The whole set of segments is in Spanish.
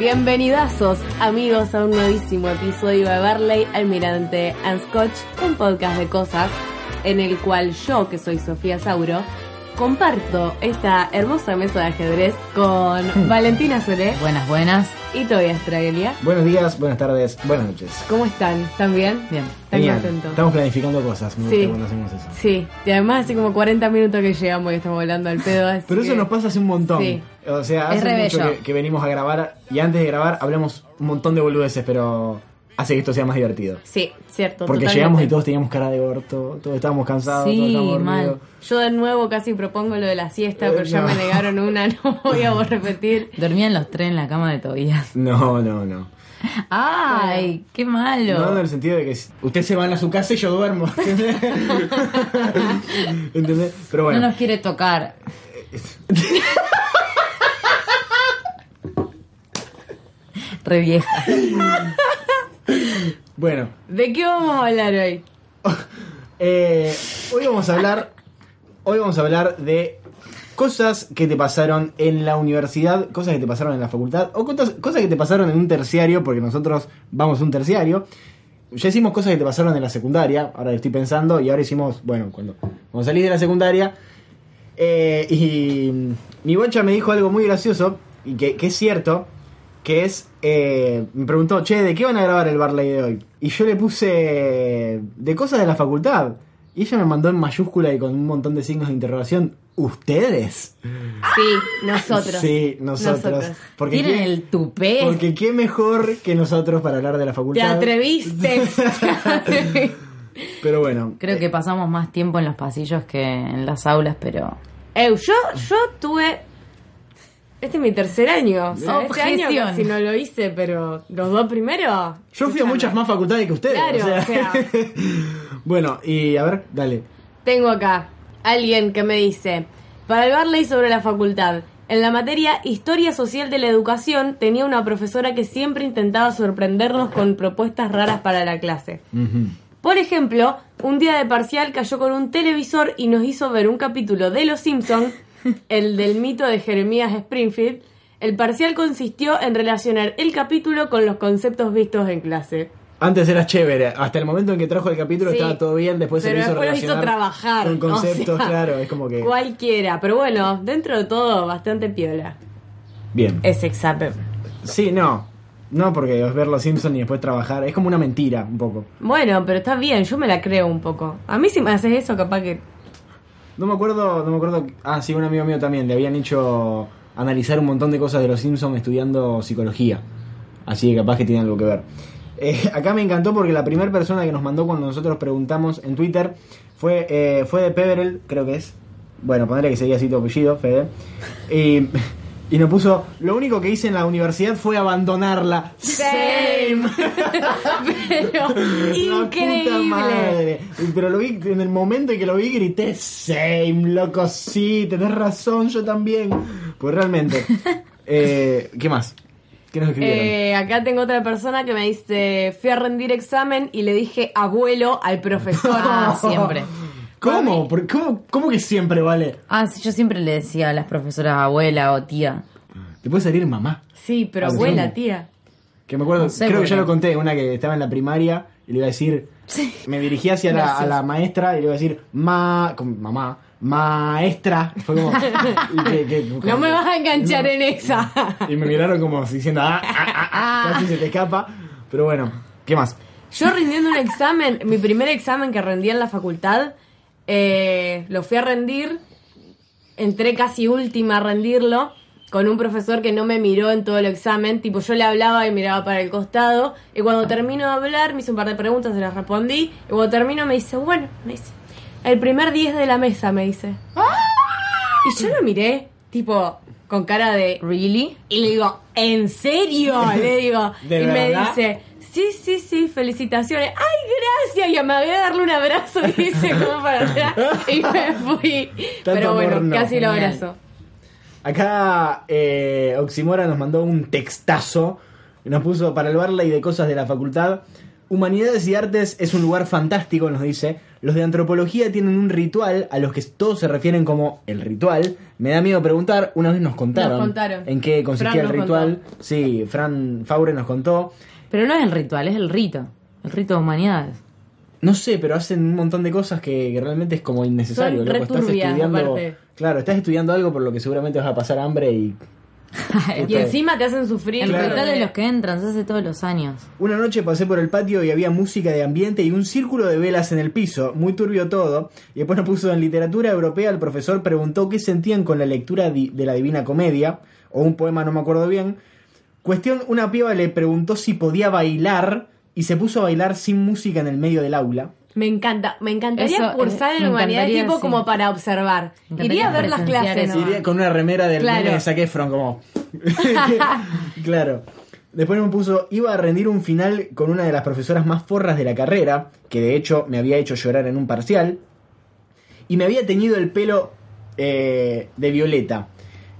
Bienvenidazos, amigos, a un nuevísimo episodio de Barley, Almirante and Scotch, un podcast de cosas en el cual yo, que soy Sofía Sauro, comparto esta hermosa mesa de ajedrez con Valentina Solé Buenas, buenas. y Tobias Tragelia. Buenos días, buenas tardes, buenas noches. ¿Cómo están? ¿Están bien? Bien. ¿Están contentos? Estamos planificando cosas, me Sí. gusta cuando hacemos eso. Sí, y además hace como 40 minutos que llegamos y estamos hablando al pedo. así Pero eso que- nos pasa hace un montón. Sí. O sea, hace mucho que, que venimos a grabar y antes de grabar hablamos un montón de boludeces, pero hace que esto sea más divertido. Sí, cierto. Porque totalmente. llegamos y todos teníamos cara de orto, todos estábamos cansados, Sí, todos estábamos mal. Yo de nuevo casi propongo lo de la siesta, Eh, pero ya me negaron una, no voy a repetir. Dormían los tres en la cama de Tobías. No, no, no. ¡Ay! ¡Qué malo! No, en el sentido de que usted se van a su casa y yo duermo. ¿Entendés? ¿Entendés? Pero bueno. No nos quiere tocar. Re vieja. Bueno, ¿De qué vamos a hablar hoy? Eh, hoy vamos a hablar. Hoy vamos a hablar de cosas que te pasaron en la universidad, cosas que te pasaron en la facultad, o cosas, cosas que te pasaron en un terciario, porque nosotros vamos a un terciario. Ya hicimos cosas que te pasaron en la secundaria, ahora estoy pensando, y ahora hicimos, bueno, cuando, cuando salí de la secundaria. eh, y mi bocha me dijo algo muy gracioso, y que, que es cierto, que es, eh, me preguntó, che, ¿de qué van a grabar el Barley de hoy? Y yo le puse, de cosas de la facultad. Y ella me mandó en mayúscula y con un montón de signos de interrogación, ¿ustedes? Sí, nosotros. Sí, nosotros. Porque Tienen qué- el tupé. Porque qué mejor que nosotros para hablar de la ¿Te facultad. atreviste? Pero bueno. Creo que pasamos más tiempo en los pasillos que en las aulas, pero... Eu, yo, yo tuve... Este es mi tercer año. O sea, este año Objeción. casi no lo hice, pero los dos primeros... Yo fui a muchas más facultades que ustedes. Claro, o sea. o sea. bueno, y a ver, dale. Tengo acá alguien que me dice, para el Barley sobre la facultad, en la materia Historia Social de la Educación tenía una profesora que siempre intentaba sorprendernos con propuestas raras para la clase. Por ejemplo, un día de parcial cayó con un televisor y nos hizo ver un capítulo de Los Simpsons, el del mito de Jeremías Springfield. El parcial consistió en relacionar el capítulo con los conceptos vistos en clase. Antes era chévere, hasta el momento en que trajo el capítulo Sí, estaba todo bien, después se lo hizo después lo hizo trabajar. con conceptos, o sea, claro, es como que Cualquiera, pero bueno, dentro de todo, bastante piola. bien. Es examen. Sí, no. No porque es ver los Simpsons y después trabajar, es como una mentira un poco. Bueno, pero está bien, yo me la creo un poco. A mí si me haces eso, capaz que... No me acuerdo, no me acuerdo. Ah, sí, un amigo mío también le habían hecho analizar un montón de cosas de los Simpsons estudiando psicología. Así que capaz que tiene algo que ver. Eh, acá me encantó porque la primera persona que nos mandó cuando nosotros preguntamos en Twitter fue, eh, fue de Peverell, creo que es. Bueno, ponerle que sería así tu apellido, Fede. Y, y nos puso, lo único que hice en la universidad fue abandonarla. Same. pero increíble. puta madre. Pero lo vi, en el momento en que lo vi grité, same, loco, sí, tenés razón, yo también. Pues realmente. Eh, ¿Qué más? ¿Qué nos escribieron? Eh, acá tengo otra persona que me dice, fui a rendir examen y le dije abuelo al profesor. Siempre. ¿Cómo? ¿Por- cómo? ¿Cómo que siempre vale? Ah, sí, yo siempre le decía a las profesoras abuela o tía. Te puede salir mamá. Sí, pero Ah, abuela, sí. tía. Que me acuerdo, No sé creo por que ya qué. lo conté, una que estaba en la primaria y le iba a decir, me dirigí hacia la, a la maestra y le iba a decir, ma, con mamá, maestra. Fue como. y que- que- No me vas a enganchar en esa. Y me miraron como diciendo, ah, ah, ah, ah, casi se te escapa. Pero bueno, ¿qué más? Yo rindiendo un examen, mi primer examen que rendí en la facultad, eh, lo fui a rendir, entré casi última a rendirlo, con un profesor que no me miró en todo el examen, tipo yo le hablaba y miraba para el costado, y cuando termino de hablar me hizo un par de preguntas, se las respondí, y cuando termino me dice, bueno, me dice, el primer 10 de la mesa, me dice. Y yo lo miré, tipo, con cara de... ¿Really? Y le digo, ¿en serio? Le digo. ¿De y me dice, sí, sí, sí, felicitaciones. ¡Ay, gracias! Y me voy a darle un abrazo y hice como para atrás y me fui. Pero bueno, amor no. casi lo abrazo. Acá eh, Oximora nos mandó un textazo. Nos puso para el Barley de cosas de la facultad. Humanidades y artes es un lugar fantástico, nos dice. Los de antropología tienen un ritual a los que todos se refieren como el ritual. Me da miedo preguntar, una vez nos contaron, Nos contaron. en qué consistía el ritual. Sí, Fran Faure nos contó. Pero no es el ritual, es el rito. El rito de humanidades. No sé, pero hacen un montón de cosas que, que realmente es como innecesario. Son loco. re Estás turbias, estudiando, aparte. claro, estás estudiando algo por lo que seguramente vas a pasar hambre y Y encima te hacen sufrir. El Claro. ritual de los que entran se hace todos los años. Una noche pasé por el patio y había música de ambiente y un círculo de velas en el piso, muy turbio todo. Y después nos puso en literatura europea, el profesor preguntó qué sentían con la lectura de la Divina Comedia, o un poema, no me acuerdo bien. Cuestión, una piba le preguntó si podía bailar y se puso a bailar sin música en el medio del aula. Me encanta, me encantaría Eso, cursar eh, en humanidad tipo sí. como para observar. Iría a ver las clases. nomás. Iría con una remera del Claro. de Zac Efron, como... claro. Después me puso, iba a rendir un final con una de las profesoras más forras de la carrera, que de hecho me había hecho llorar en un parcial, y me había teñido el pelo eh, de violeta.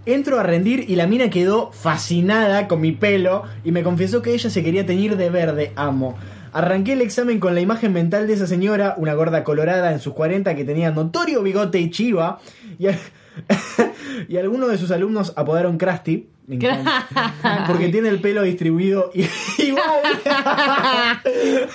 Entro a rendir y la mina quedó fascinada con mi pelo y me confesó que ella se quería teñir de verde, amo. Arranqué el examen con la imagen mental de esa señora, una gorda colorada en sus 40 que tenía notorio bigote y chiva, y, y algunos de sus alumnos apodaron Krusty, me encanta, porque tiene el pelo distribuido igual.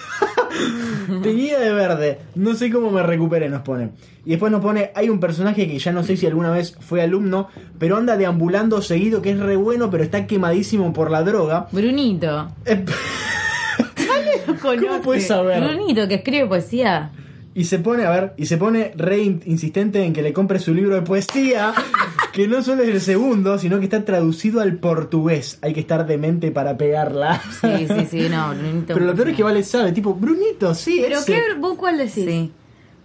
Teñida de verde. No sé cómo me recuperé, nos pone. Y después nos pone, hay un personaje que ya no sé si alguna vez fue alumno, pero anda deambulando seguido, que es re bueno, pero está quemadísimo por la droga. Brunito. Eh, ¿Cómo puedes saber? Brunito, que escribe poesía. Y se pone, a ver, y se pone re in- insistente en que le compre su libro de poesía, que no solo es el segundo, sino que está traducido al portugués. Hay que estar demente para pegarla. Sí, sí, sí, no, Brunito. Pero lo peor es que Vale sabe, tipo, Brunito, sí. Pero ese. qué, vos cuál decís? Sí.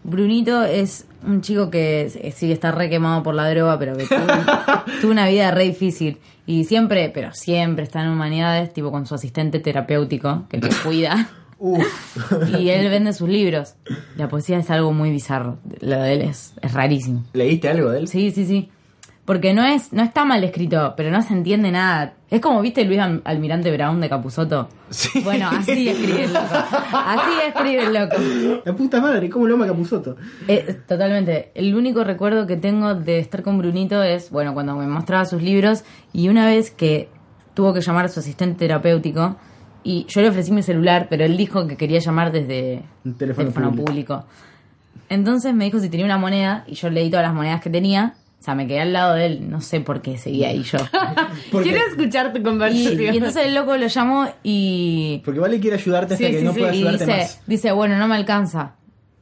Brunito es un chico que s- sí está re quemado por la droga, pero que tuvo, tuvo una vida re difícil. Y siempre, pero siempre está en humanidades, tipo con su asistente terapéutico, que lo cuida. Uf. Y él vende sus libros. La poesía es algo muy bizarro. Lo de él es, es rarísimo. ¿Leíste algo de él? Sí, sí, sí. Porque no es, no está mal escrito, pero no se entiende nada. Es como, ¿viste Luis Al- Almirante Brown de Capuzoto? Sí. Bueno, así escribe el loco. Así escribe el loco. La puta madre, ¿cómo lo ama Capuzoto? Eh, totalmente. El único recuerdo que tengo de estar con Brunito es, bueno, cuando me mostraba sus libros y una vez que tuvo que llamar a su asistente terapéutico y yo le ofrecí mi celular, pero él dijo que quería llamar desde teléfono público. público. Entonces me dijo si tenía una moneda y yo leí todas las monedas que tenía. O sea, me quedé al lado de él, no sé por qué seguía ahí yo. Quiero escuchar tu Y, conversación. y entonces el loco lo llamó y porque Vale quiere ayudarte hasta Sí, que sí, no sí, pueda y ayudarte dice, más. dice, bueno, no me alcanza.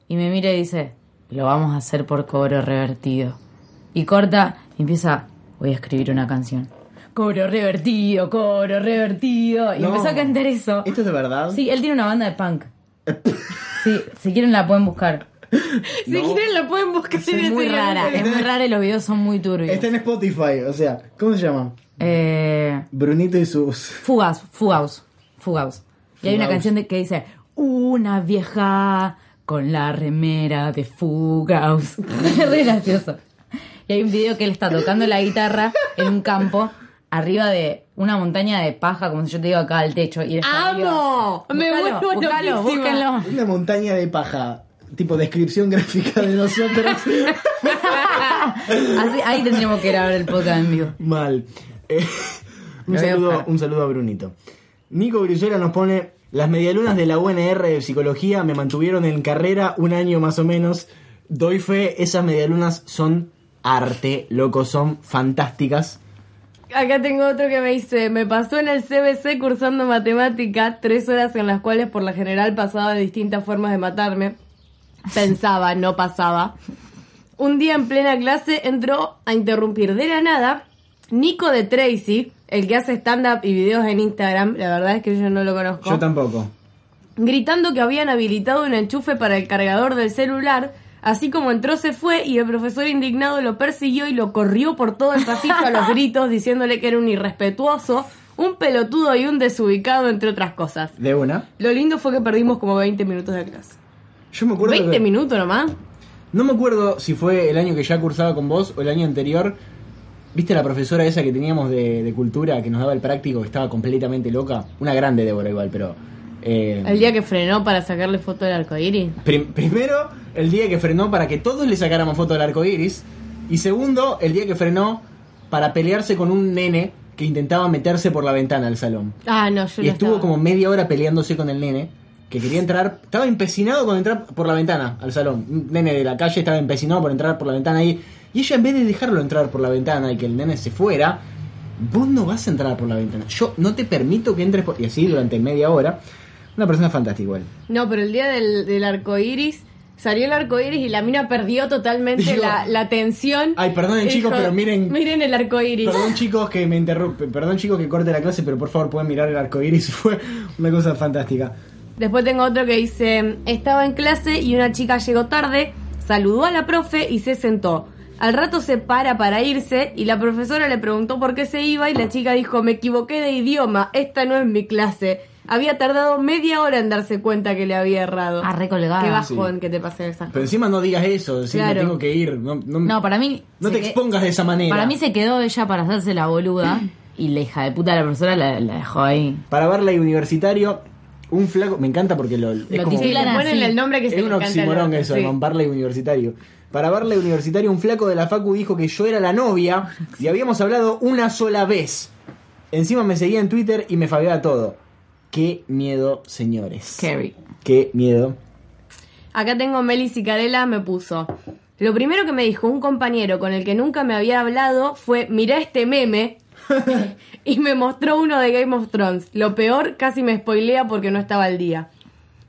Y me mira y dice, lo vamos a hacer por cobro revertido. Y corta y empieza, voy a escribir una canción. Cobro revertido, cobro revertido. Y No. empezó a cantar eso. ¿Esto es de verdad? Sí, él tiene una banda de punk. Sí, si quieren la pueden buscar. Si No. quieren la pueden buscar Es muy rara, es muy rara y los videos son muy turbios. Está en Spotify, o sea, ¿cómo se llama? Eh, Brunito y sus... Fugaus, Fugaus, Fugaus. Y hay una canción de, que dice, una vieja con la remera de Fugaus. Es re gracioso. Y hay un video que él está tocando la guitarra en un campo, arriba de una montaña de paja, como si yo te digo acá al techo. Y está arriba. ¡Amo! Me Búscalo, vuelvo búscalo, loquísima. búsquenlo. Una montaña de paja. Tipo descripción gráfica de nosotros. Así, ahí tendríamos que grabar el podcast en vivo. Mal. Eh, un, saludo, un saludo a Brunito. Nico Brizuela nos pone: Las medialunas de la UNR de psicología me mantuvieron en carrera un año más o menos. Doy fe, esas medialunas son arte, loco, son fantásticas. Acá tengo otro que me dice, me pasó en el CBC cursando matemática, tres horas en las cuales por la general pasaba de distintas formas de matarme. Pensaba, no pasaba. Un día en plena clase entró a interrumpir de la nada Nico de Tracy, el que hace stand-up y videos en Instagram, la verdad es que yo no lo conozco, Yo tampoco. gritando que habían habilitado un enchufe para el cargador del celular. Así como entró se fue y el profesor indignado lo persiguió y lo corrió por todo el pasillo a los gritos diciéndole que era un irrespetuoso, un pelotudo y un desubicado entre otras cosas. De una. Lo lindo fue que perdimos como 20 minutos de clase. Yo me acuerdo. 20 que- minutos nomás. No me acuerdo si fue el año que ya cursaba con vos o el año anterior. ¿Viste la profesora esa que teníamos de, de cultura que nos daba el práctico que estaba completamente loca? Una grande Débora igual, pero... eh, El día que frenó para sacarle foto del arcoíris. prim- primero, el día que frenó para que todos le sacáramos foto del arco iris. Y segundo, el día que frenó para pelearse con un nene que intentaba meterse por la ventana al salón. Ah, no, yo Y no estuvo estaba. como media hora peleándose con el nene, que quería entrar, estaba empecinado con entrar por la ventana al salón. Un nene de la calle estaba empecinado por entrar por la ventana ahí. Y ella en vez de dejarlo entrar por la ventana y que el nene se fuera, vos no vas a entrar por la ventana. Yo no te permito que entres por... Y así durante media hora. Una persona fantástica igual. No, pero el día del, del arcoíris, salió el arcoíris y la mina perdió totalmente Digo, la, la atención. Ay, perdonen, chicos, pero miren- Miren el arcoíris. Perdón chicos que me interrumpe, perdón chicos que corte la clase, pero por favor pueden mirar el arco iris. Fue una cosa fantástica. Después tengo otro que dice, estaba en clase y una chica llegó tarde, saludó a la profe y se sentó. Al rato se para para irse y la profesora le preguntó por qué se iba y la chica dijo, me equivoqué de idioma, esta no es mi clase. Había tardado media hora en darse cuenta que le había errado. Ah, recolgada. Qué bajón que te pasen esas Pero cosas. encima no digas eso, decir Claro. me tengo que ir. No, no, No, para mí. no te que- expongas de esa manera. Para mí se quedó ella para hacerse la boluda y la hija de puta de la profesora la, la dejó ahí. Para Barley Universitario, un flaco. Me encanta porque lo, es Lo como. Le ponen así. el nombre que Es se un oximorón eso, sí. con Barley Universitario. Para Barley Universitario, un flaco de la Facu dijo que yo era la novia y habíamos hablado una sola vez. Encima me seguía en Twitter y me fabeaba todo. Qué miedo, señores. Scary. Qué miedo. Acá tengo Meli Cicarela, me puso. Lo primero que me dijo un compañero con el que nunca me había hablado fue, mirá este meme. y me mostró uno de Game of Thrones. Lo peor, casi me spoilea porque no estaba al día.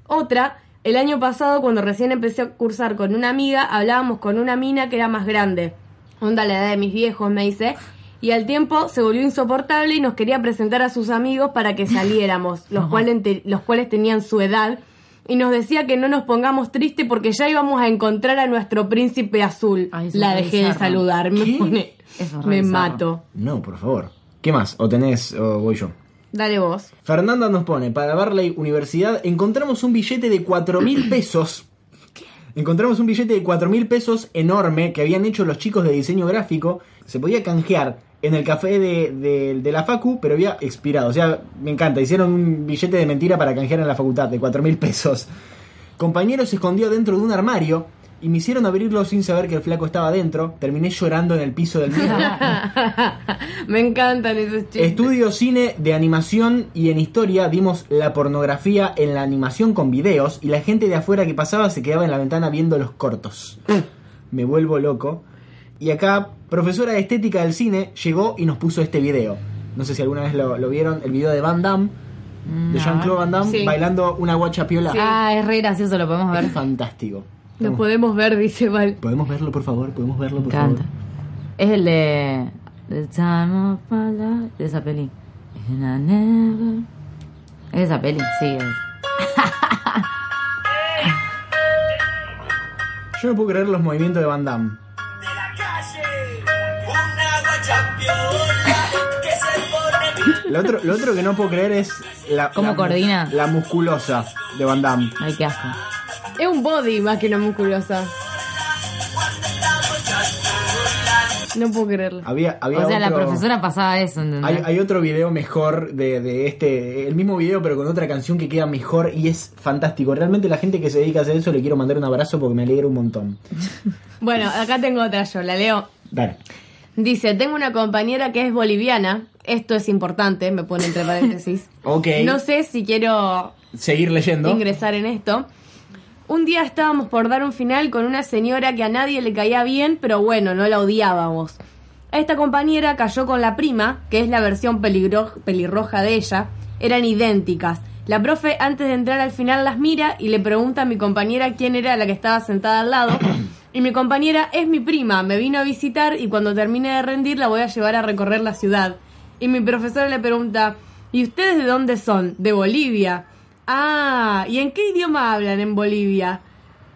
Otra, el año pasado cuando recién empecé a cursar con una amiga, hablábamos con una mina que era más grande. Onda la edad de mis viejos, me dice. Y al tiempo se volvió insoportable y nos quería presentar a sus amigos para que saliéramos, los, cuales, los cuales tenían su edad. Y nos decía que no nos pongamos tristes porque ya íbamos a encontrar a nuestro príncipe azul. Ay, la dejé de saludar, me pone- Eso es re Me bizarro. mato. No, por favor. ¿Qué más? ¿O tenés o voy yo? Dale vos. Fernanda nos pone, para Barley Universidad, encontramos un billete de 4 mil pesos. Encontramos un billete de 4 mil pesos enorme que habían hecho los chicos de diseño gráfico. Se podía canjear en el café de, de- de la Facu, pero había expirado. O sea, me encanta. Hicieron un billete de mentira para canjear en la facultad de 4 mil pesos. Compañero se escondió dentro de un armario y me hicieron abrirlo sin saber que el flaco estaba dentro. Terminé llorando en el piso del mío. me encantan esos chistes. Estudio cine de animación y en historia dimos la pornografía en la animación con videos y la gente de afuera que pasaba se quedaba en la ventana viendo los cortos. Me vuelvo loco. Y acá, profesora de estética del cine llegó y nos puso este video. No sé si alguna vez lo, lo vieron, el video de Van Damme, de No. Jean-Claude Van Damme, Sí. bailando una guacha piola. Ah, es re gracioso, lo podemos ver. Es fantástico. Lo podemos ver, dice Val. ¿Podemos verlo, por favor? ¿Podemos verlo, por Canta. favor? Es el de. The Time of My Life. De esa peli. And I never- Es esa peli, sí. Es. Yo no puedo creer los movimientos de Van Damme. de la calle, una que se pone Lo otro, lo otro que no puedo creer es la, ¿Cómo la- coordina? la musculosa de Van Damme. Ay, qué asco. Es un body más que una musculosa. No puedo creerlo. Había, había O sea, la profesora pasaba eso, ¿entendés? Hay, hay otro video mejor de, de este, el mismo video pero con otra canción que queda mejor y es fantástico. Realmente la gente que se dedica a hacer eso le quiero mandar un abrazo porque me alegra un montón. Bueno, acá tengo otra yo, la leo. Dale. Dice, tengo una compañera que es boliviana. Esto es importante, me pone entre paréntesis. Ok. No sé si quiero Seguir leyendo. ingresar en esto. Un día estábamos por dar un final con una señora que a nadie le caía bien, pero bueno, no la odiábamos. Esta compañera cayó con la prima, que es la versión peligro- pelirroja de ella. Eran idénticas. La profe antes de entrar al final las mira y le pregunta a mi compañera quién era la que estaba sentada al lado. Y mi compañera es mi prima, me vino a visitar y cuando termine de rendir la voy a llevar a recorrer la ciudad. Y mi profesora le pregunta, ¿y ustedes de dónde son? De Bolivia. Ah, ¿y en qué idioma hablan en Bolivia?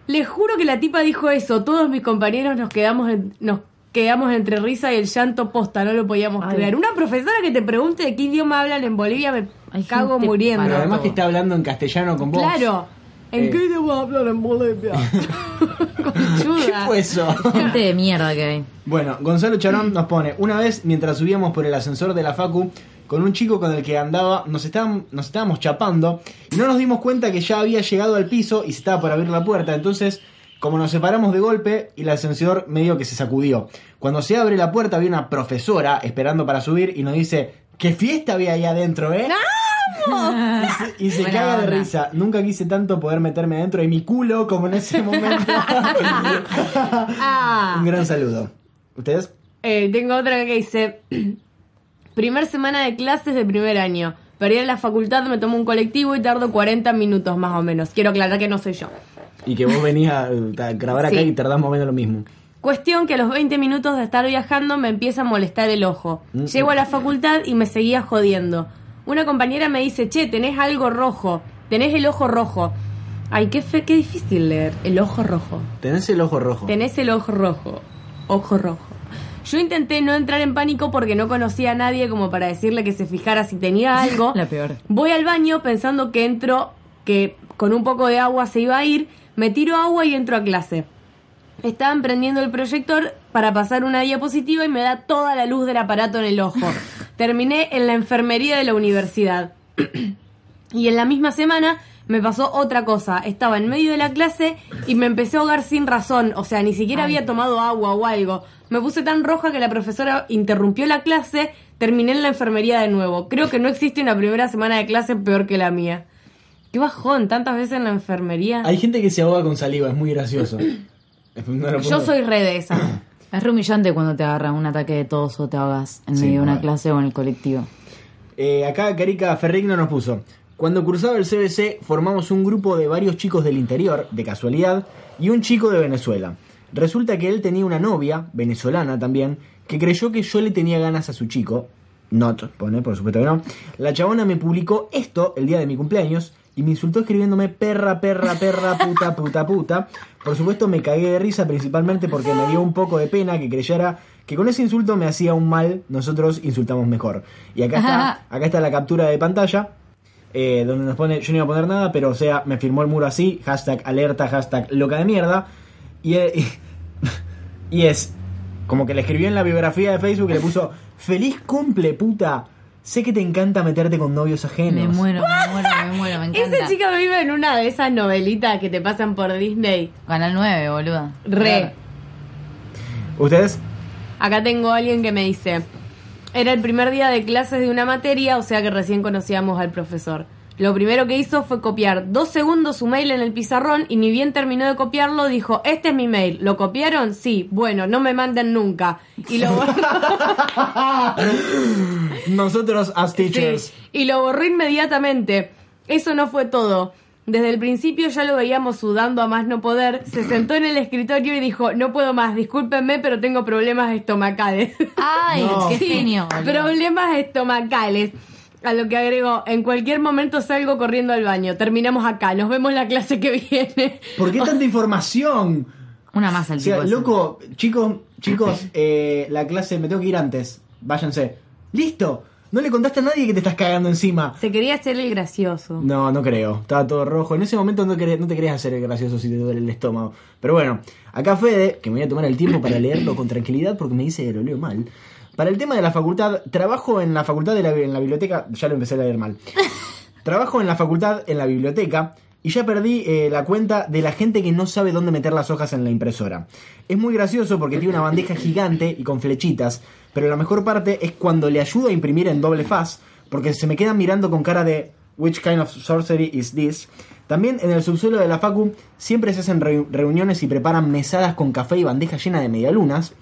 Les juro que la tipa dijo eso. Todos mis compañeros nos quedamos, en- nos quedamos entre risa y el llanto posta. No lo podíamos Ay. creer. Una profesora que te pregunte de qué idioma hablan en Bolivia me Hay cago muriendo. Pero además que está hablando en castellano con vos. Claro. ¿En Eh. qué idioma hablan en Bolivia? Conchuda. ¿Qué fue eso? Gente de mierda que hay. Bueno, Gonzalo Charón nos pone, una vez mientras subíamos por el ascensor de la Facu, con un chico con el que andaba, nos, estaban- nos estábamos chapando y no nos dimos cuenta que ya había llegado al piso y se estaba por abrir la puerta. Entonces, como nos separamos de golpe y el ascensor medio que se sacudió. Cuando se abre la puerta había una profesora esperando para subir y nos dice, ¿qué fiesta había ahí adentro, eh? Y se, y se Buena caga de onda. risa. Nunca quise tanto poder meterme dentro de mi culo como en ese momento. Ah. Un gran saludo. ¿Ustedes? Eh, tengo otra que dice: Primer semana de clases de primer año. Para ir a la facultad me tomo un colectivo y tardo 40 minutos más o menos. Quiero aclarar que no soy yo. Y que vos venías a grabar acá Sí. y tardás más o menos lo mismo. Cuestión que a los 20 minutos de estar viajando me empieza a molestar el ojo. Mm. Llego a la facultad y me seguía jodiendo. Una compañera me dice, che, tenés algo rojo, tenés el ojo rojo. Ay, qué, fe, qué difícil leer, el ojo rojo. Tenés el ojo rojo. Tenés el ojo rojo. Ojo rojo. Yo intenté no entrar en pánico porque no conocía a nadie como para decirle que se fijara si tenía algo. La peor. Voy al baño pensando que entro, que con un poco de agua se iba a ir. Me tiro agua y entro a clase. Estaban prendiendo el proyector para pasar una diapositiva y me da toda la luz del aparato en el ojo. Terminé en la enfermería de la universidad. Y en la misma semana me pasó otra cosa. Estaba en medio de la clase y me empecé a ahogar sin razón. O sea, ni siquiera había tomado agua o algo. Me puse tan roja que la profesora interrumpió la clase. Terminé en la enfermería de nuevo. Creo que no existe una primera semana de clase peor que la mía. Qué bajón, tantas veces en la enfermería. Hay gente que se ahoga con saliva, es muy gracioso. No lo Yo soy re de esa. Es re humillante cuando te agarra un ataque de tos o te ahogas en Sí, medio de una clase o en el colectivo. Eh, acá Carica Ferrigno nos puso. Cuando cursaba el CBC formamos un grupo de varios chicos del interior, de casualidad, y un chico de Venezuela. Resulta que él tenía una novia, venezolana también, que creyó que yo le tenía ganas a su chico. Not, pone, por supuesto que no. La chabona me publicó esto el día de mi cumpleaños y me insultó escribiéndome perra, perra, perra, puta, puta, puta. Por supuesto me cagué de risa principalmente porque me dio un poco de pena que creyera que con ese insulto me hacía un mal, nosotros insultamos mejor. Y acá está, acá está la captura de pantalla. eh, donde nos pone, yo no iba a poner nada, pero o sea, me firmó el muro así, hashtag alerta, hashtag loca de mierda. Y, eh, y es como que le escribió en la biografía de Facebook y le puso, feliz cumple, puta. Sé que te encanta meterte con novios ajenos. Me muero, me muero, me muero, me encanta. Esa chica vive en una de esas novelitas que te pasan por Disney. Canal 9, boluda. Re. ¿Ustedes? Acá tengo a alguien que me dice, era el primer día de clases de una materia, o sea que recién conocíamos al profesor. Lo primero que hizo fue copiar dos segundos su mail en el pizarrón y ni bien terminó de copiarlo dijo, este es mi mail. ¿Lo copiaron? Sí. Bueno, no me manden nunca. Y lo borró. Nosotros as teachers. Sí, y lo borró inmediatamente. Eso no fue todo. Desde el principio ya lo veíamos sudando a más no poder. Se sentó en el escritorio y dijo, no puedo más, discúlpenme, pero tengo problemas estomacales. Ay, No. qué Sí, genio. problemas estomacales. A lo que agregó, en cualquier momento salgo corriendo al baño. Terminamos acá, nos vemos la clase que viene. ¿Por qué tanta información? Una más al O sea, loco, chicos, chicos, eh, la clase me tengo que ir antes. Váyanse. Listo. No le contaste a nadie que te estás cagando encima. Se quería hacer el gracioso. No, no creo. Estaba todo rojo. En ese momento no, querés- no te querías hacer el gracioso si te duele el estómago. Pero bueno, acá Fede, que me voy a tomar el tiempo para leerlo con tranquilidad porque me dice que lo leo mal. Para el tema de la facultad, trabajo en la facultad de la, en la biblioteca. Ya lo empecé a leer mal. Trabajo en la facultad, en la biblioteca, y ya perdí eh, la cuenta de la gente que no sabe dónde meter las hojas en la impresora. Es muy gracioso porque tiene una bandeja gigante y con flechitas, pero la mejor parte es cuando le ayudo a imprimir en doble faz, porque se me quedan mirando con cara de Which kind of sorcery is this? También en el subsuelo de la Facu siempre se hacen reu- reuniones y preparan mesadas con café y bandeja llena de medialunas.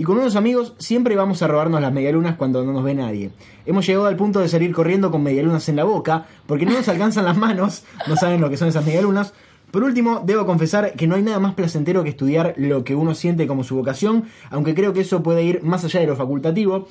Y con unos amigos siempre vamos a robarnos las medialunas cuando no nos ve nadie. Hemos llegado al punto de salir corriendo con medialunas en la boca, porque no nos alcanzan las manos, no saben lo que son esas medialunas. Por último, debo confesar que no hay nada más placentero que estudiar lo que uno siente como su vocación, aunque creo que eso puede ir más allá de lo facultativo.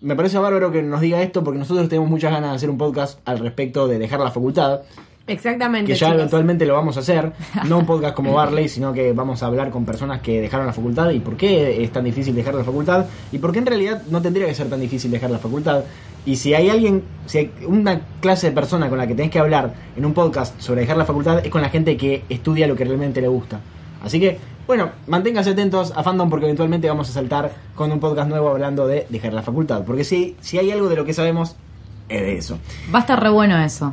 Me parece bárbaro que nos diga esto porque nosotros tenemos muchas ganas de hacer un podcast al respecto de dejar la facultad Exactamente. que ya chicos. eventualmente lo vamos a hacer, no un podcast como Barley, sino que vamos a hablar con personas que dejaron la facultad y por qué es tan difícil dejar la facultad y por qué en realidad no tendría que ser tan difícil dejar la facultad. Y si hay alguien, si hay una clase de persona con la que tenés que hablar en un podcast sobre dejar la facultad, es con la gente que estudia lo que realmente le gusta. Así que, bueno, manténganse atentos a Fandom porque eventualmente vamos a saltar con un podcast nuevo hablando de dejar la facultad. Porque si, si hay algo de lo que sabemos, es de eso. Va a estar re bueno eso.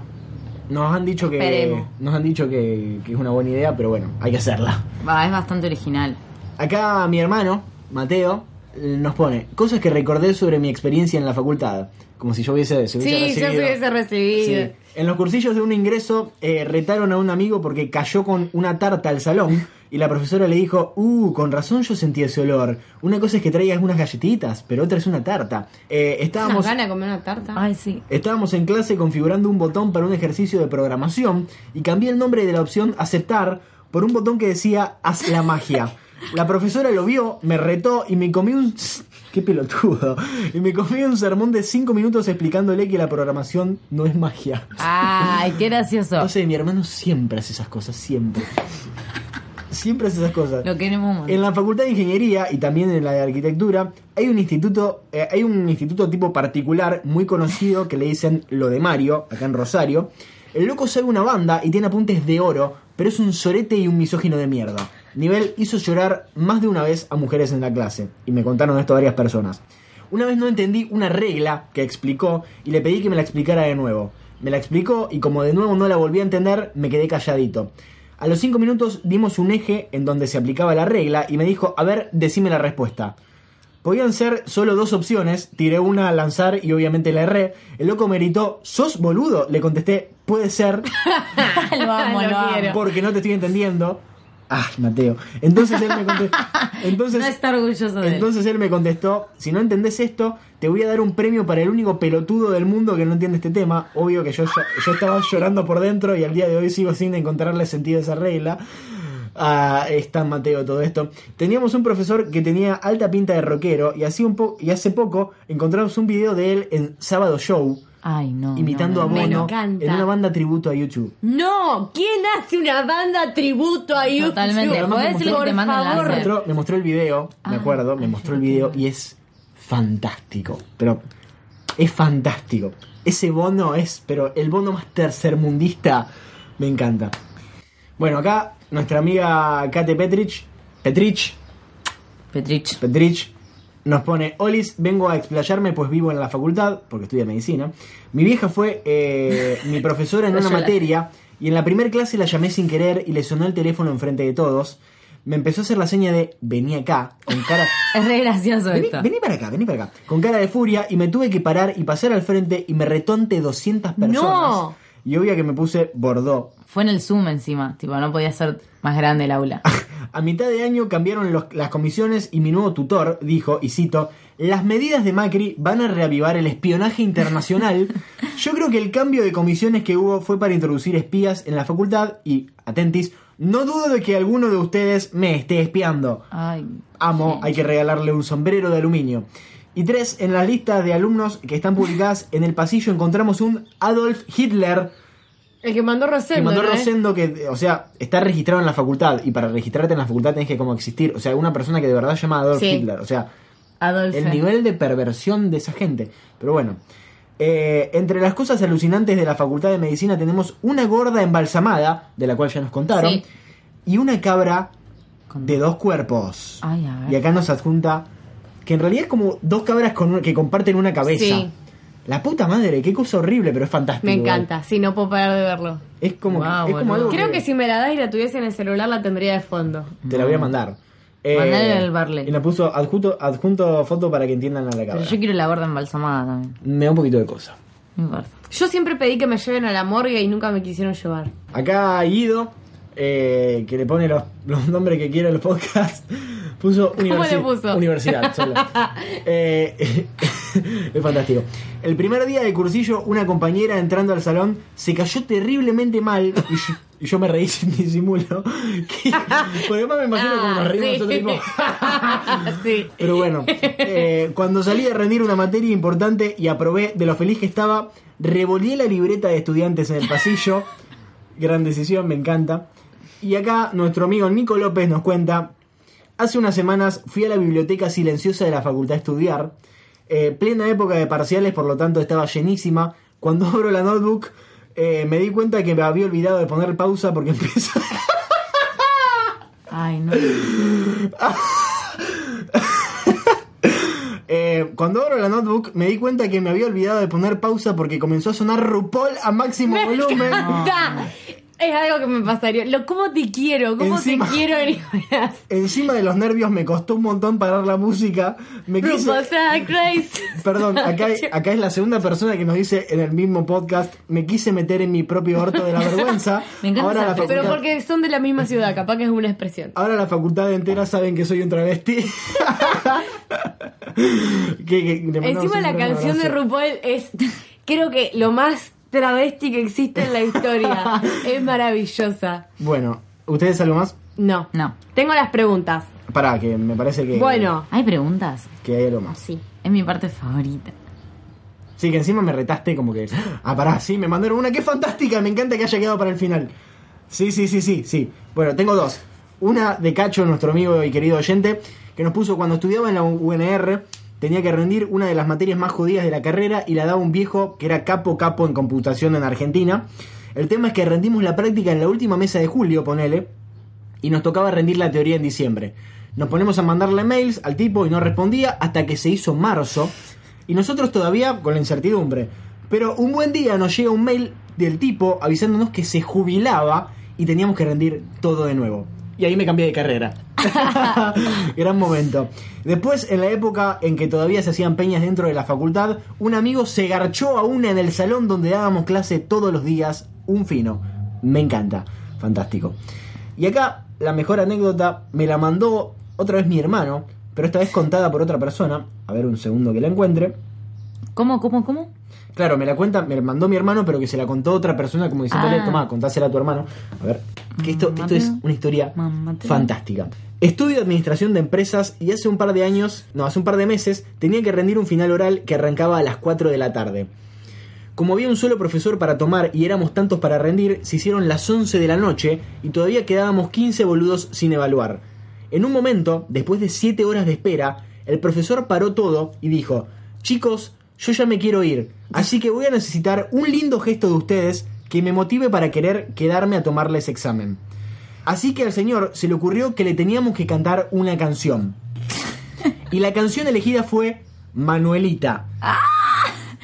Nos han dicho que nos han dicho que, que es una buena idea, pero bueno, hay que hacerla. Va, es bastante original. Acá mi hermano, Mateo, nos pone cosas que recordé sobre mi experiencia en la facultad. Como si yo hubiese, se hubiese Sí, yo recibido. se hubiese recibido. Sí. En los cursillos de un ingreso eh, retaron a un amigo porque cayó con una tarta al salón y la profesora le dijo, uh, con razón yo sentí ese olor. Una cosa es que traigas unas galletitas, pero otra es una tarta. Eh, estábamos... ganas de comer una tarta. Ay, sí. Estábamos en clase configurando un botón para un ejercicio de programación y cambié el nombre de la opción aceptar por un botón que decía haz la magia. La profesora lo vio, me retó y me comí un... ¡Qué pelotudo! Y me comí un sermón de 5 minutos explicándole que la programación no es magia. Ay, qué gracioso. No sé, mi hermano siempre hace esas cosas, siempre. Siempre hace esas cosas. Lo queremos. En la Facultad de Ingeniería y también en la de Arquitectura hay un instituto, eh, hay un instituto tipo particular muy conocido que le dicen lo de Mario, acá en Rosario. El loco sabe una banda y tiene apuntes de oro, pero es un sorete y un misógino de mierda. Nivel hizo llorar más de una vez a mujeres en la clase, y me contaron esto varias personas. Una vez no entendí una regla que explicó y le pedí que me la explicara de nuevo. Me la explicó y como de nuevo no la volví a entender, me quedé calladito. A los cinco minutos dimos un eje en donde se aplicaba la regla y me dijo, a ver, decime la respuesta. Podían ser solo dos opciones, tiré una al lanzar y obviamente la erré. El loco me gritó, ¿sos boludo? Le contesté, puede ser, lo amo, Lo lo, amo. quiero. porque no te estoy entendiendo. Ay, Mateo. Entonces él me contestó. Entonces, No está orgulloso de él. entonces él me contestó, si no entendés esto, te voy a dar un premio para el único pelotudo del mundo que no entiende este tema. Obvio que yo, yo estaba llorando por dentro y al día de hoy sigo sin encontrarle sentido a esa regla. Ah, es tan Mateo todo esto. Teníamos un profesor que tenía alta pinta de rockero y, así un po y hace poco encontramos un video de él en Sábado Show Ay, no. imitando no, no, a Me Bono encanta. en una banda tributo a YouTube. No, ¿quién hace una banda tributo a YouTube? Totalmente. Podés me que Por te Me favor. láser. mostró, me mostró el video, me Ah, acuerdo, me ay, mostró el video y es fantástico. Pero es fantástico. Ese bono es, pero el bono más tercermundista me encanta. Bueno, acá nuestra amiga Kate Petrich, Petrich, Petrich. Petrich nos pone, Olis, vengo a explayarme pues vivo en la facultad, porque estudia medicina. Mi vieja fue eh, mi profesora en una materia y en la primer clase la llamé sin querer y le sonó el teléfono enfrente de todos. Me empezó a hacer la seña de vení acá, con cara... Es re gracioso Vení, esto. vení para acá, vení para acá. Con cara de furia y me tuve que parar y pasar al frente y me retó ante 200 personas. No. Y obvio que me puse bordó. Fue en el Zoom encima. Tipo, no podía ser más grande el aula. A mitad de año cambiaron los- las comisiones y mi nuevo tutor dijo, y cito, las medidas de Macri van a reavivar el espionaje internacional. Yo creo que el cambio de comisiones que hubo fue para introducir espías en la facultad y, atentis, no dudo de que alguno de ustedes me esté espiando. Ay. Amo, hay que regalarle un sombrero de aluminio. Y tres, en las listas de alumnos que están publicadas en el pasillo encontramos un Adolf Hitler El que mandó que Rosendo. mandó ¿no, eh? Rosendo que, o sea, está registrado en la facultad y para registrarte en la facultad tenés que como existir, o sea, una persona que de verdad se llama Adolf Sí. Hitler, o sea, Adolfo. el nivel de perversión de esa gente. Pero bueno, eh, entre las cosas alucinantes de la facultad de medicina tenemos una gorda embalsamada, de la cual ya nos contaron, Sí. y una cabra de dos cuerpos. Ay. Y acá nos adjunta que en realidad es como dos cabras con un- que comparten una cabeza. Sí. La puta madre, qué cosa horrible, pero es fantástico. Me encanta, sí, no puedo parar de verlo. Es como, es como algo Creo que si me la das y la tuviese en el celular la tendría de fondo. Te la voy a mandar. Eh, Mandale al Barley. Y nos puso adjunto, adjunto foto para que entiendan a la Pero cabra. yo quiero la gorda embalsamada también. Me da un poquito de cosa. No importa. Yo siempre pedí que me lleven a la morgue y nunca me quisieron llevar. Acá Guido, eh, que le pone los, los nombres que quiere al podcast, puso, universi- le puso? universidad. solo. Eh, es fantástico. El primer día de cursillo, una compañera entrando al salón se cayó terriblemente mal y yo, y yo me reí sin disimulo. Que- porque además me imagino como nos reímos sí. nosotros sí. Pero bueno, eh, cuando salí a rendir una materia importante y aprobé de lo feliz que estaba, revolví la libreta de estudiantes en el pasillo. Gran decisión, me encanta. Y acá nuestro amigo Nico López nos cuenta, hace unas semanas fui a la biblioteca silenciosa de la facultad a estudiar, eh, plena época de parciales, por lo tanto estaba llenísima. Cuando abro la notebook, eh, me di cuenta que me había olvidado de poner pausa porque empezó... Ay, no. Eh, cuando abro la notebook me di cuenta que me había olvidado de poner pausa porque comenzó a sonar RuPaul a máximo volumen. encanta. Es algo que me pasaría. Lo, ¿Cómo te quiero? ¿Cómo Encima- te quiero, Nicolás? Encima de los nervios me costó un montón parar la música. Me quise... Perdón, acá, es la segunda persona que nos dice en el mismo podcast, me quise meter en mi propio orto de la vergüenza. Me encanta Ahora esa la, frase. Pero facultad, porque son de la misma ciudad, capaz que es una expresión. ahora la facultad entera saben que soy un travesti. Que- que Encima la canción de. RuPaul es, creo que lo más travesti que existe en la historia. es maravillosa. Bueno, ¿ustedes algo más? No. No. Tengo las preguntas. Pará, que me parece que, Bueno, ¿Hay preguntas? que hay algo más. sí. Es mi parte favorita. Sí, que encima me retaste como que. Ah, pará, sí, me mandaron una que fantástica, me encanta que haya quedado para el final. Sí, sí, sí, sí, sí. Bueno, tengo dos. Una de Cacho, nuestro amigo y querido oyente, que nos puso cuando estudiaba en la UNR, tenía que rendir una de las materias más jodidas de la carrera y la daba un viejo que era capo capo en computación en Argentina. El tema es que rendimos la práctica en la última mesa de julio, ponele, y nos tocaba rendir la teoría en diciembre. Nos ponemos a mandarle mails al tipo y no respondía hasta que se hizo marzo y nosotros todavía con la incertidumbre. Pero un buen día nos llega un mail del tipo avisándonos que se jubilaba y teníamos que rendir todo de nuevo. Y ahí me cambié de carrera. Gran momento. Después, en la época en que todavía se hacían peñas dentro de la facultad, un amigo se garchó a una en el salón donde dábamos clase todos los días. Un fino. Me encanta. Fantástico. Y acá, la mejor anécdota me la mandó otra vez mi hermano, pero esta vez contada por otra persona. A ver un segundo que la encuentre. ¿Cómo, cómo, cómo? Claro, me la cuenta, me mandó mi hermano, pero que se la contó otra persona como diciéndole, Ah. toma, contásela a tu hermano. A ver, que esto, esto es una historia fantástica. Estudio administración de empresas y hace un par de años, no, hace un par de meses, tenía que rendir un final oral que arrancaba a las 4 de la tarde. Como había un solo profesor para tomar y éramos tantos para rendir, se hicieron las 11 de la noche y todavía quedábamos 15 boludos sin evaluar. En un momento, después de 7 horas de espera, el profesor paró todo y dijo, chicos, yo ya me quiero ir, así que voy a necesitar un lindo gesto de ustedes que me motive para querer quedarme a tomarles examen. Así que al señor se le ocurrió que le teníamos que cantar una canción. Y la canción elegida fue Manuelita.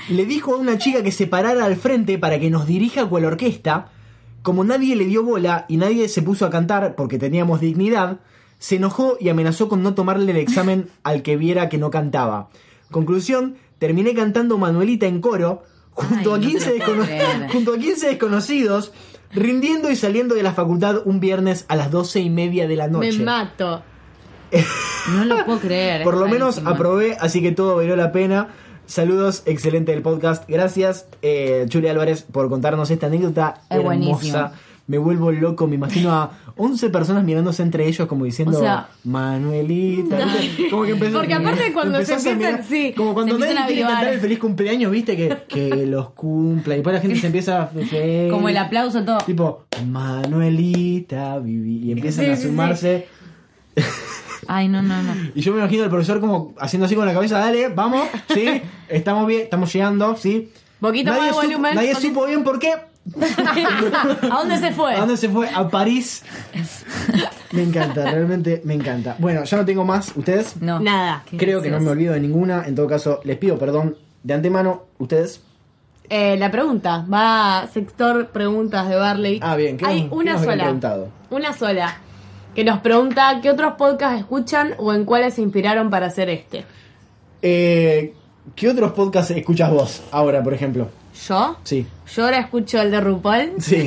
Le dijo a una chica que se parara al frente para que nos dirija con la orquesta. Como nadie le dio bola y nadie se puso a cantar porque teníamos dignidad, se enojó y amenazó con no tomarle el examen al que viera que no cantaba. Conclusión, terminé cantando Manuelita en coro junto, Ay, a, no te 15 lo puedo descono- creer. junto a 15 desconocidos, rindiendo y saliendo de la facultad un viernes a las doce y media de la noche. Me mato. No lo puedo creer. Por lo menos aprobé, así que todo valió la pena. Saludos, excelente el podcast. Gracias, eh, Chuli Álvarez, por contarnos esta anécdota Es hermosa. buenísimo. Me vuelvo loco, me imagino a 11 personas mirándose entre ellos como diciendo O sea- Manuelita. Como que empezó- Porque aparte cuando se empiezan- mirar- sí, como cuando nadie quiere cantar el feliz cumpleaños, viste, que, que los cumpla. Y después la gente se empieza a Como el aplauso, todo. Tipo, Manuelita, viví. Y empiezan Sí, a sí. sumarse. Ay, no, no, no. Y yo me imagino al profesor como haciendo así con la cabeza, dale, vamos, sí, estamos bien, estamos llegando, sí. Poquito nadie más de volumen, Nadie supo bien por qué. ¿A dónde se fue? ¿A dónde se fue? A París. Me encanta, realmente me encanta. Bueno, ya no tengo más. ¿Ustedes? No. Nada. Qué Creo que no me olvido de ninguna. En todo caso, les pido perdón de antemano. ¿Ustedes? Eh, la pregunta va a sector preguntas de Barley. Ah, bien. ¿qué Hay nos- qué una nos habían sola. preguntado? Una sola. Que nos pregunta qué otros podcasts escuchan o en cuáles se inspiraron para hacer este. Eh, ¿Qué otros podcasts escuchas vos ahora, por ejemplo? ¿Yo? Sí. Yo ahora escucho el de RuPaul, Sí.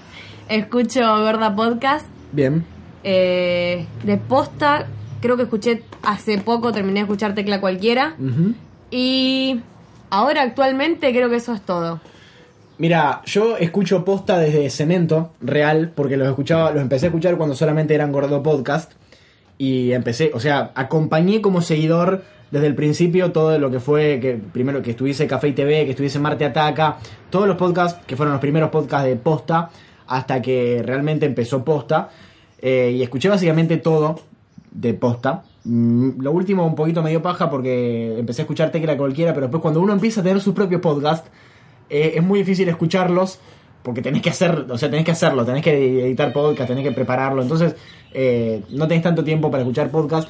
escucho Gorda Podcast, Bien. eh, de Posta, creo que escuché hace poco, terminé de escuchar Tecla Cualquiera, y ahora actualmente creo que eso es todo. Mira, yo escucho posta desde Cemento, real, porque los escuchaba, los empecé a escuchar cuando solamente eran Gordo Podcast. Y empecé, o sea, acompañé como seguidor desde el principio todo lo que fue, que primero que estuviese Café y TV, que estuviese Marte Ataca, todos los podcasts que fueron los primeros podcasts de posta, hasta que realmente empezó posta. Eh, y escuché básicamente todo de posta. Mm, Lo último un poquito medio paja porque empecé a escuchar Tecla cualquiera, pero después cuando uno empieza a tener su propio podcast, eh, es muy difícil escucharlos porque tenés que hacer, o sea, tenés que hacerlo, tenés que editar podcast, tenés que prepararlo, entonces eh, no tenés tanto tiempo para escuchar podcast.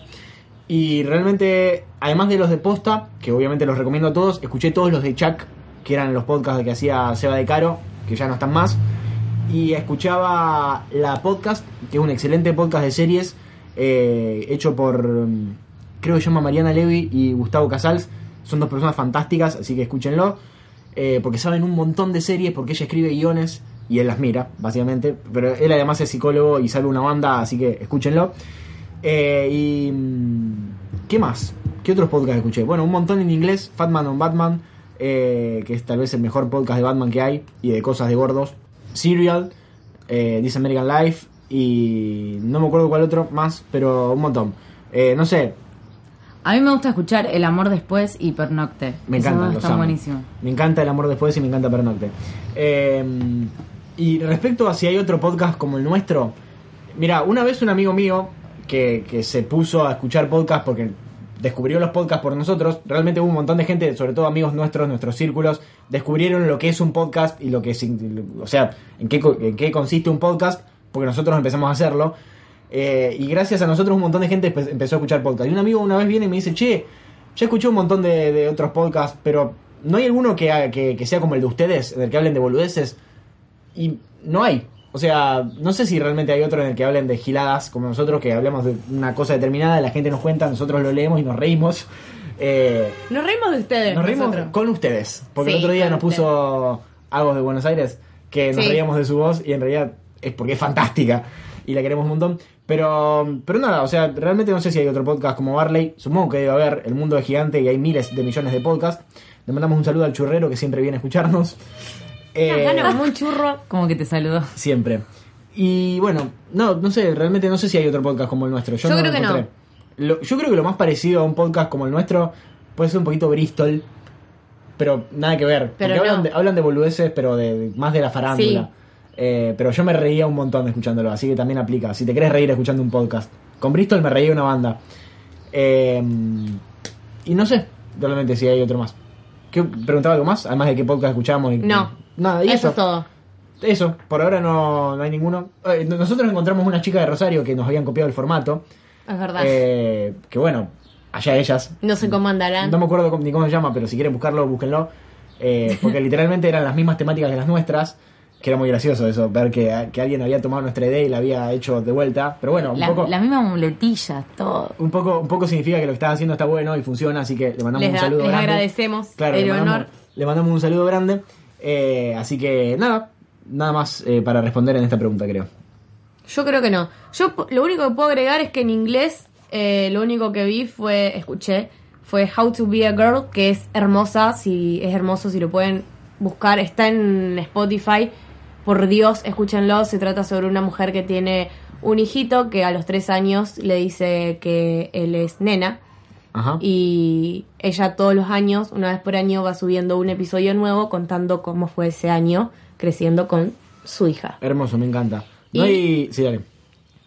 Y realmente, además de los de posta, que obviamente los recomiendo a todos, escuché todos los de Chuck, que eran los podcasts que hacía Seba de Caro, que ya no están más. Y escuchaba la podcast, que es un excelente podcast de series, eh, hecho por, mm, creo que se llama Mariana Levy y Gustavo Casals. Son dos personas fantásticas, así que escúchenlo. eh, porque saben un montón de series, porque ella escribe guiones y él las mira, básicamente. Pero él además es psicólogo y sabe una banda, así que escúchenlo. Eh, y. mm, ¿Qué más? ¿Qué otros podcasts escuché? Bueno, un montón en inglés. Fatman on Batman, eh, que es tal vez el mejor podcast de Batman que hay y de cosas de gordos. Serial, eh, This American Life y no me acuerdo cuál otro más, pero un montón. Eh, no sé, A mí me gusta escuchar El amor después y Pernocte. me encanta, amo. buenísimos. Me encanta El amor después y me encanta Pernocte. Eh, y respecto a si hay otro podcast como el nuestro, mira, una vez un amigo mío que, que se puso a escuchar podcast porque descubrió los podcasts por nosotros, realmente hubo un montón de gente, sobre todo amigos nuestros, nuestros círculos, descubrieron lo que es un podcast y lo que, sin- o sea, en qué, en qué consiste un podcast, porque nosotros empezamos a hacerlo. Eh, y gracias a nosotros un montón de gente empe- empezó a escuchar podcast. Y un amigo una vez viene y me dice, che, ya escuché un montón de, de otros podcasts, pero ¿no hay alguno que, que, que sea como el de ustedes, en el que hablen de boludeces? Y no hay. O sea, no sé si realmente hay otro en el que hablen de giladas como nosotros, que hablemos de una cosa determinada, la gente nos cuenta, nosotros lo leemos y nos reímos. Eh, Nos reímos de ustedes. nos reímos nosotros. con ustedes, porque el otro día nos puso Agos de Buenos Aires, que nos Sí. reíamos de su voz y en realidad es porque es fantástica y la queremos un montón. Pero, pero nada, o sea, realmente no sé si hay otro podcast como Barley, supongo que debe haber, el mundo es gigante y hay miles de millones de podcasts. Le mandamos un saludo al churrero que siempre viene a escucharnos. Eh, como un churro. Como que te saludó. Siempre. Y bueno, no, no sé, realmente no sé si hay otro podcast como el nuestro. Yo, Yo no creo lo que no. encontré. Lo- yo creo que lo más parecido a un podcast como el nuestro puede ser un poquito Bristol, pero nada que ver. Pero porque hablan, no. de, hablan de boludeces, pero de, de- más de la farándula. Sí. Eh, pero yo me reía un montón escuchándolo, así que también aplica. Si te querés reír escuchando un podcast. Con Bristol me reía una banda. Eh, y no sé realmente si hay otro más. ¿Qué, ¿Preguntaba algo más? Además de qué podcast escuchamos. Y, No. Nada, y Eso eso. es todo. Eso, por ahora no, no hay ninguno. Eh, nosotros encontramos una chica de Rosario que nos habían copiado el formato. Es verdad. eh, que bueno, allá ellas. no sé cómo andarán. No me acuerdo ni cómo se llama, pero si quieren buscarlo, búsquenlo. Eh, porque literalmente eran las mismas temáticas que las nuestras. Que era muy gracioso eso, ver que, que alguien había tomado nuestra idea y la había hecho de vuelta. Pero bueno, un La, poco, la misma muletilla, todo. un poco, un poco significa que lo que estás haciendo está bueno y funciona, así que le mandamos Les, un da- saludo les grande. agradecemos Claro, el le mandamos, honor. le mandamos un saludo grande. Eh, así que nada, nada más eh, para responder en esta pregunta, creo. Yo creo que no. Yo po- lo único que puedo agregar es que en inglés eh, lo único que vi fue, escuché, fue How to Be a Girl, que es hermosa, si es hermoso, si lo pueden buscar, está en Spotify. Por Dios, escúchenlo. Se trata sobre una mujer que tiene un hijito que a los tres años le dice que él es nena. Ajá. Y ella todos los años, una vez por año, va subiendo un episodio nuevo contando cómo fue ese año creciendo con su hija. Hermoso, me encanta. No Y- hay. Sí, dale.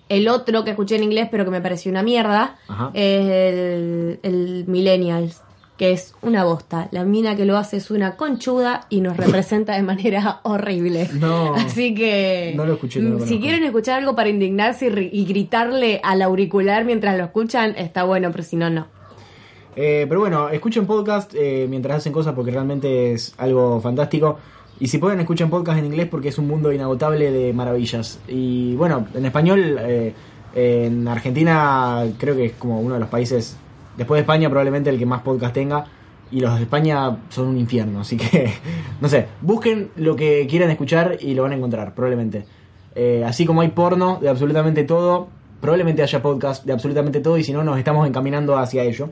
El otro que escuché en inglés, pero que me pareció una mierda, Ajá. es el, el Millennials, que es una bosta. La mina que lo hace es una conchuda y nos representa de manera horrible. No. Así que. No lo escuché, no lo mm, Si quieren escuchar algo para indignarse y, y gritarle al auricular mientras lo escuchan, está bueno, pero si no, no. Eh, pero bueno, escuchen podcast eh, mientras hacen cosas porque realmente es algo fantástico. Y si pueden, escuchen podcast en inglés porque es un mundo inagotable de maravillas. Y bueno, en español, eh, en Argentina creo que es como uno de los países, después de España probablemente el que más podcast tenga. y los de España son un infierno, así que no sé, busquen lo que quieran escuchar y lo van a encontrar, probablemente. Eh, así como hay porno de absolutamente todo, probablemente haya podcast de absolutamente todo y si no nos estamos encaminando hacia ello.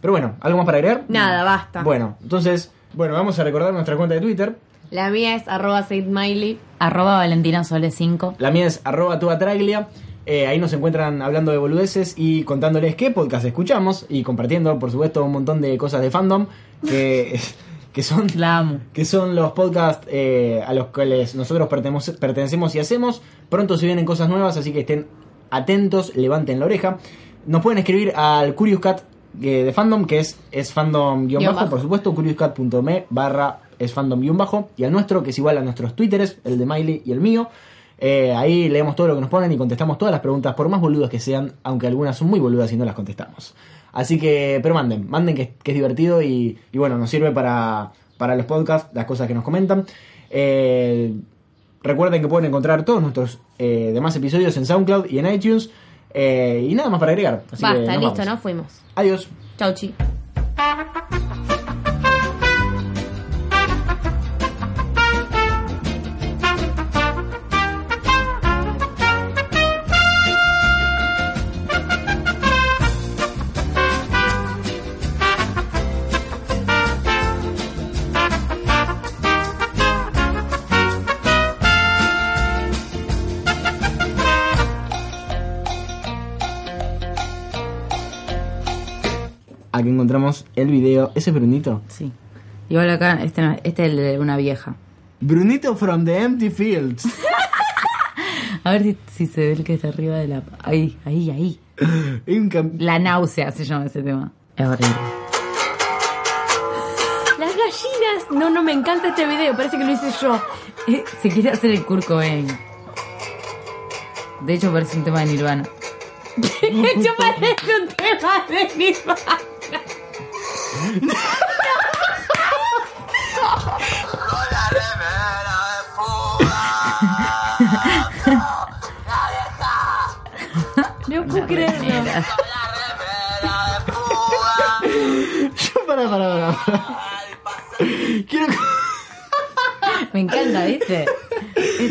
Pero bueno, ¿algo más para agregar? Nada, basta. Bueno, entonces, bueno, vamos a recordar nuestra cuenta de Twitter. La mía es arroba saintmiley. Arroba Valentina Sole 5. La mía es arroba tuatraglia. Eh, ahí nos encuentran hablando de boludeces y contándoles qué podcast escuchamos y compartiendo, por supuesto, un montón de cosas de fandom que, que son La amo. que son los podcasts eh, a los cuales nosotros pertenecemos y hacemos. Pronto se vienen cosas nuevas, así que estén atentos, levanten la oreja. Nos pueden escribir al Curious Cat eh, de fandom, que es, es fandom guion Guión bajo, bajo. por supuesto, curiouscat.me barra es fandom guion bajo, y al nuestro, que es igual a nuestros twitteres, el de Miley y el mío. Eh, ahí leemos todo lo que nos ponen y contestamos todas las preguntas, por más boludas que sean, aunque algunas son muy boludas y no las contestamos. Así que, pero manden, manden que, que es divertido y, y bueno, nos sirve para, para los podcasts, las cosas que nos comentan. Eh, recuerden que pueden encontrar todos nuestros eh, demás episodios en SoundCloud y en iTunes. Eh, y nada más para agregar. Así Basta, listo, vamos. ¿no? Fuimos. Adiós. Chau, chi. Aquí encontramos el video. ¿Ese es Brunito? Sí. Igual acá, este, no- este es el de una vieja. Brunito from the Empty Fields. A ver si, si se ve el que está arriba de la... Ahí, ahí, ahí. La náusea se llama ese tema. Es horrible. Las gallinas. No, no, me encanta este video. Parece que lo hice yo. Eh, Se quiere hacer el Kurt Cobain. De hecho, parece un tema de Nirvana. Yo parece un tema de Nirvana. No puedo creerlo. Yo para, para, para. para. Quiero, Me encanta, ¿viste?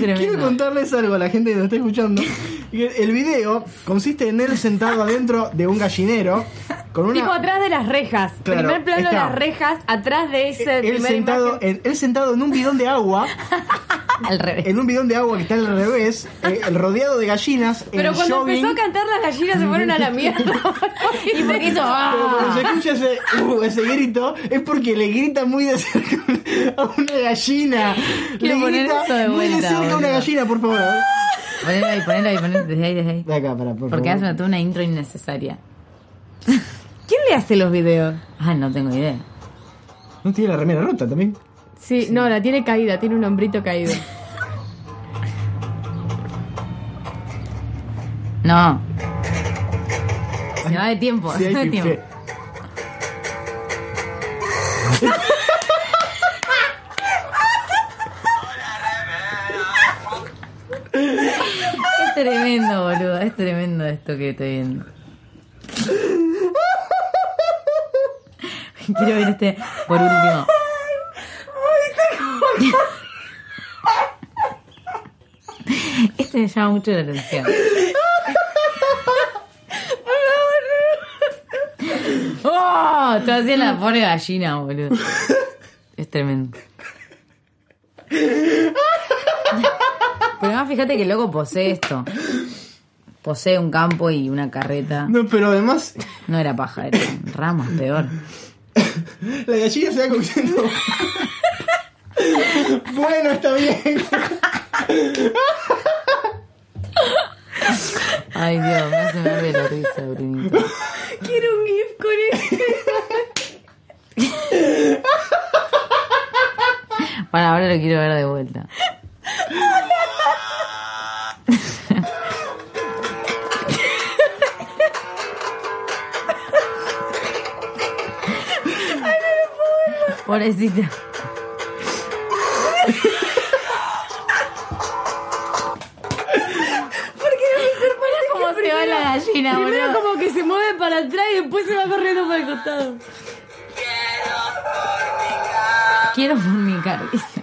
Quiero contarles algo a la gente que nos está escuchando. El video consiste en él sentado adentro de un gallinero con una... Tipo atrás de las rejas. Claro, Primer plano de las rejas, atrás de ese él primer sentado, en, él sentado en un bidón de agua, Al revés. en un bidón de agua que está al revés, eh, rodeado de gallinas, Pero cuando jogging. empezó a cantar las gallinas se fueron a la mierda. ¿Y qué hizo? Pero ¡Ah! cuando se escucha ese, uh, ese grito, es porque le grita muy de cerca a una gallina. Quiero le grita de muy de cerca una gallina, por favor. Ponelo ahí, ponelo ahí, ponelo desde ahí, desde ahí. De acá, para, por Porque favor. hace toda una intro innecesaria. ¿Quién le hace los videos? Ah, no tengo idea. ¿No tiene la remera rota también? Sí, no, la tiene caída, tiene un hombrito caído. No. Se va de tiempo, Sí, se va de tiempo. Tremendo, boludo. Es tremendo esto que estoy viendo. Quiero ver este por último. Este me llama mucho la atención. ¡Oh! Te hacía la pobre gallina, boludo. Es tremendo. Pero además fíjate que el loco posee esto. Posee un campo y una carreta. No, pero además, No era paja, era ramas, peor. la gallina se va cogiendo. bueno, está bien. Ay, Dios, me hace de la risa, Brunito. Quiero un GIF con eso. Para ahora lo quiero ver de vuelta. Pobrecita. ¿Cómo se va la gallina, Primero boludo? como que se mueve para atrás y después se va corriendo para el costado. Quiero Quiero fornicar, dice.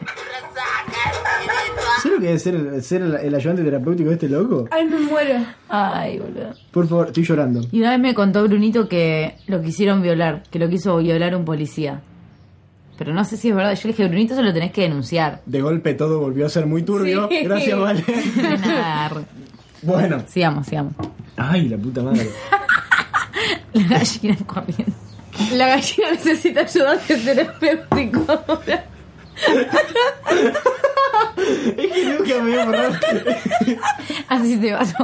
¿Sabes lo que debe ser el, ser el, el ayudante terapéutico de este loco? Ay, me muero. Ay, boludo. Por favor, estoy llorando. Y una vez me contó Brunito que lo quisieron violar, que lo quiso violar un policía. Pero no sé si es verdad. Yo le dije, Brunito, eso lo tenés que denunciar. De golpe todo volvió a ser muy turbio. Sí. Gracias, Vale. Nada. bueno. sigamos, sigamos. Ay, la puta madre. La gallina corriendo. La gallina necesita ayudante terapéutico ahora. es que nunca me voy a acordar. Así te vas.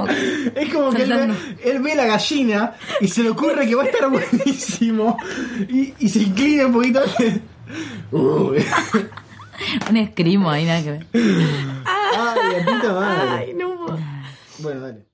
Es como que él ve, él ve la gallina y se le ocurre que va a estar buenísimo. Y, y se inclina un poquito. Uh, Un escrimo ahí, nada que ver. ay, la puta madre. Ay, no. Bueno, dale.